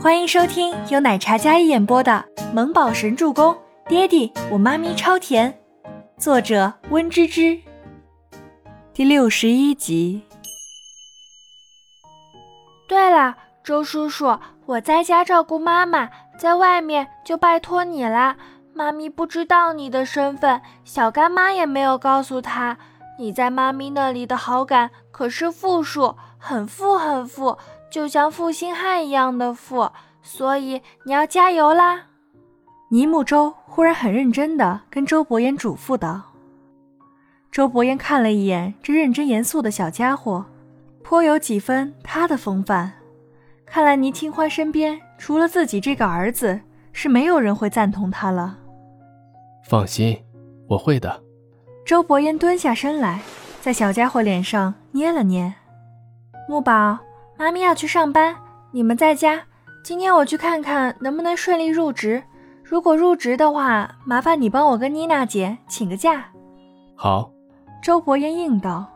欢迎收听由奶茶嘉一演播的《萌宝神助攻》，爹地我妈咪超甜，作者温芝芝。第六十一集。对了，周叔叔，我在家照顾妈妈，在外面就拜托你啦。妈咪不知道你的身份，小干妈也没有告诉她。你在妈咪那里的好感可是负数，很负很负。就像负心汉一样的负，所以你要加油啦！尼木舟忽然很认真地跟周伯言嘱咐道。周伯言看了一眼这认真严肃的小家伙，颇有几分他的风范。看来倪清欢身边除了自己这个儿子，是没有人会赞同他了。放心，我会的。周伯言蹲下身来，在小家伙脸上捏了捏，木宝。妈咪要去上班，你们在家。今天我去看看能不能顺利入职。如果入职的话，麻烦你帮我跟妮娜姐请个假。好，周伯言应道。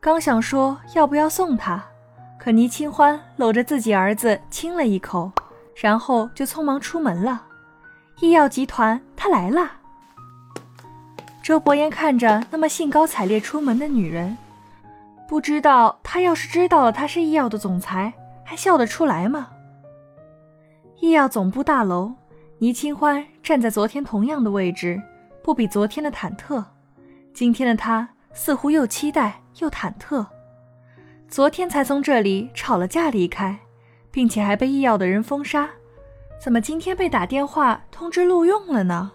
刚想说要不要送他，可倪清欢搂着自己儿子亲了一口，然后就匆忙出门了。医药集团，他来了。周伯言看着那么兴高采烈出门的女人。不知道他要是知道了他是医药的总裁，还笑得出来吗？医药总部大楼，倪清欢站在昨天同样的位置，不比昨天的忐忑。今天的他似乎又期待又忐忑。昨天才从这里吵了架离开，并且还被医药的人封杀，怎么今天被打电话通知录用了呢？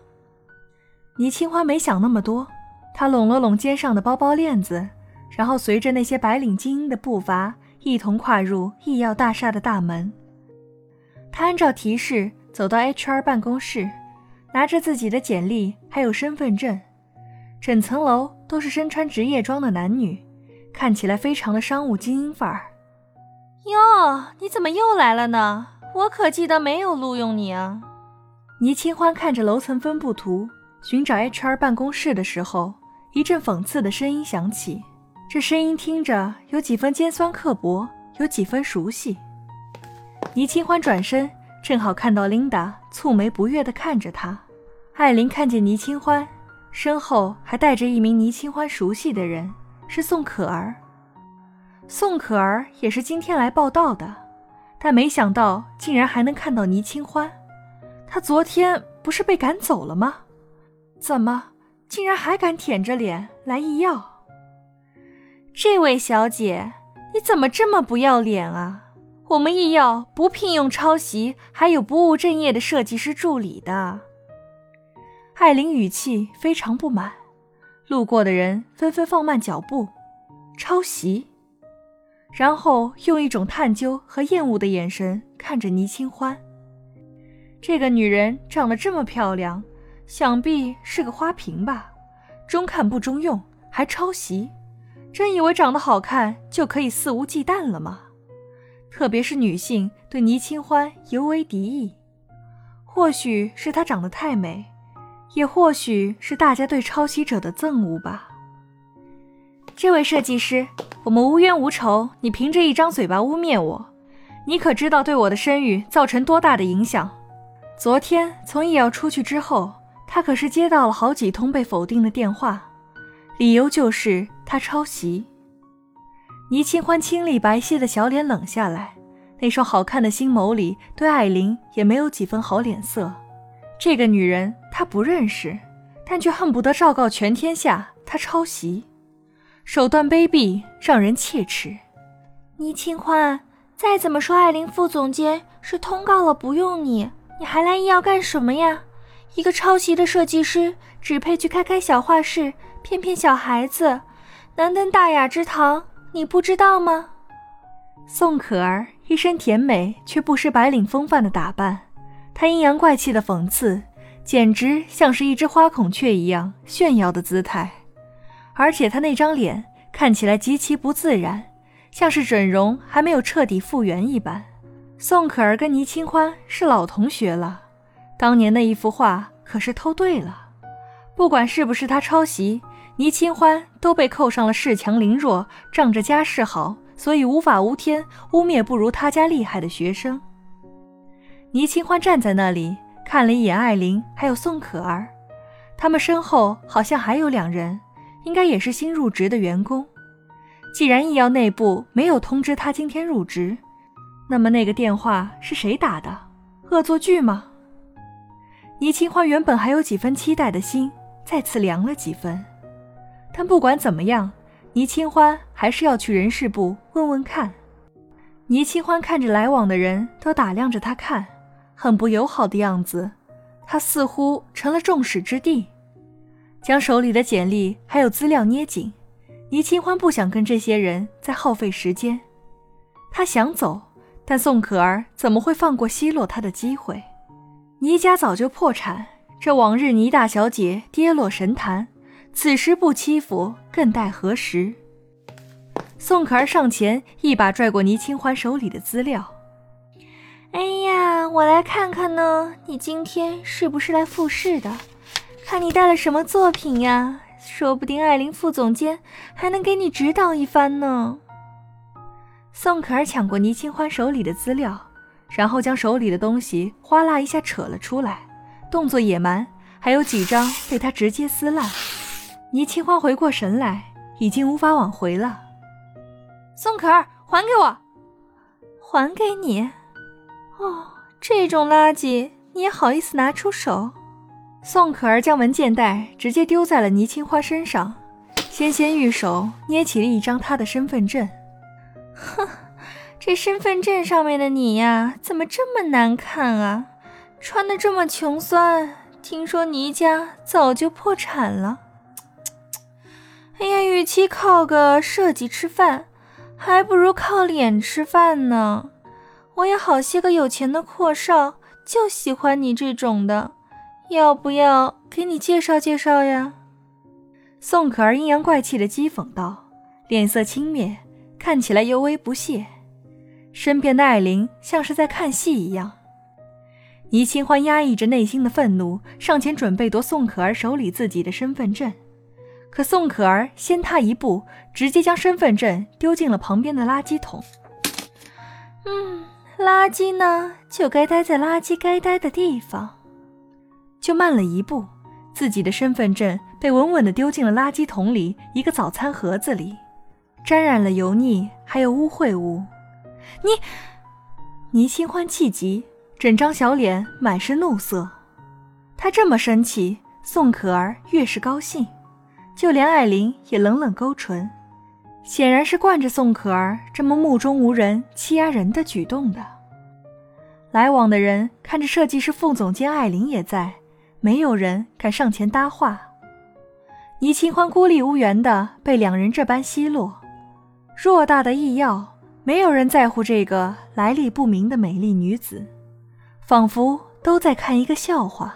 倪清欢没想那么多，他拢了拢肩上的包包链子。然后随着那些白领精英的步伐，一同跨入医药大厦的大门。他按照提示走到 HR 办公室，拿着自己的简历还有身份证。整层楼都是身穿职业装的男女，看起来非常的商务精英范儿。哟，你怎么又来了呢？我可记得没有录用你啊！倪清欢看着楼层分布图，寻找 HR 办公室的时候，一阵讽刺的声音响起。这声音听着有几分尖酸刻薄，有几分熟悉。倪清欢转身，正好看到琳达蹙眉不悦地看着他。艾琳看见倪清欢，身后还带着一名倪清欢熟悉的人，是宋可儿。宋可儿也是今天来报道的，但没想到竟然还能看到倪清欢。他昨天不是被赶走了吗？怎么竟然还敢舔着脸来医药？这位小姐，你怎么这么不要脸啊？我们医药不聘用抄袭还有不务正业的设计师助理的。艾琳语气非常不满，路过的人纷纷放慢脚步。抄袭，然后用一种探究和厌恶的眼神看着倪清欢。这个女人长得这么漂亮，想必是个花瓶吧？中看不中用，还抄袭。真以为长得好看就可以肆无忌惮了吗？特别是女性对倪清欢尤为敌意，或许是她长得太美，也或许是大家对抄袭者的憎恶吧。这位设计师，我们无冤无仇，你凭着一张嘴巴污蔑我，你可知道对我的声誉造成多大的影响？昨天从医药出去之后，他可是接到了好几通被否定的电话。理由就是他抄袭。倪清欢清丽白皙的小脸冷下来，那双好看的星眸里对艾琳也没有几分好脸色。这个女人他不认识，但却恨不得昭告全天下她抄袭，手段卑鄙，让人切齿。倪清欢，再怎么说，艾琳副总监是通告了不用你，你还来医药干什么呀？一个抄袭的设计师只配去开开小画室。骗骗小孩子，难登大雅之堂，你不知道吗？宋可儿一身甜美却不失白领风范的打扮，她阴阳怪气的讽刺，简直像是一只花孔雀一样炫耀的姿态。而且她那张脸看起来极其不自然，像是整容还没有彻底复原一般。宋可儿跟倪清欢是老同学了，当年那一幅画可是偷对了，不管是不是他抄袭。倪清欢都被扣上了恃强凌弱、仗着家世好，所以无法无天、污蔑不如他家厉害的学生。倪清欢站在那里，看了一眼艾琳，还有宋可儿，他们身后好像还有两人，应该也是新入职的员工。既然医药内部没有通知他今天入职，那么那个电话是谁打的？恶作剧吗？倪清欢原本还有几分期待的心，再次凉了几分。但不管怎么样，倪清欢还是要去人事部问问看。倪清欢看着来往的人都打量着他看，很不友好的样子，他似乎成了众矢之的。将手里的简历还有资料捏紧，倪清欢不想跟这些人再耗费时间。他想走，但宋可儿怎么会放过奚落他的机会？倪家早就破产，这往日倪大小姐跌落神坛，此时不欺负更待何时？宋可儿上前一把拽过倪清欢手里的资料。哎呀，我来看看呢，你今天是不是来复试的？看你带了什么作品呀？说不定艾琳副总监还能给你指导一番呢。宋可儿抢过倪清欢手里的资料。然后将手里的东西哗啦一下扯了出来，动作野蛮，还有几张被他直接撕烂。倪清欢回过神来，已经无法挽回了。宋可儿，还给我！还给你？哦，这种垃圾你也好意思拿出手？宋可儿将文件袋直接丢在了倪清欢身上，纤纤玉手捏起了一张她的身份证。哼。这身份证上面的你呀，怎么这么难看啊？穿的这么穷酸。听说倪家早就破产了。其靠个设计吃饭，还不如靠脸吃饭呢。我也好些个有钱的阔少，就喜欢你这种的。要不要给你介绍介绍呀？宋可儿阴阳怪气的讥讽道，脸色轻蔑，看起来尤为不屑。身边的艾琳像是在看戏一样，倪清欢压抑着内心的愤怒，上前准备夺宋可儿手里自己的身份证，可宋可儿先他一步，直接将身份证丢进了旁边的垃圾桶。嗯，垃圾呢，就该待在垃圾该待的地方。就慢了一步，自己的身份证被稳稳地丢进了垃圾桶里一个早餐盒子里，沾染了油腻，还有污秽物。你，倪清欢气急，整张小脸满是怒色。他这么生气，宋可儿越是高兴，就连艾琳也冷冷勾唇，显然是惯着宋可儿这么目中无人、欺压人的举动的。来往的人看着设计师副总监艾琳也在，没有人敢上前搭话。倪清欢孤立无援的被两人这般奚落，偌大的异药。没有人在乎这个来历不明的美丽女子，仿佛都在看一个笑话。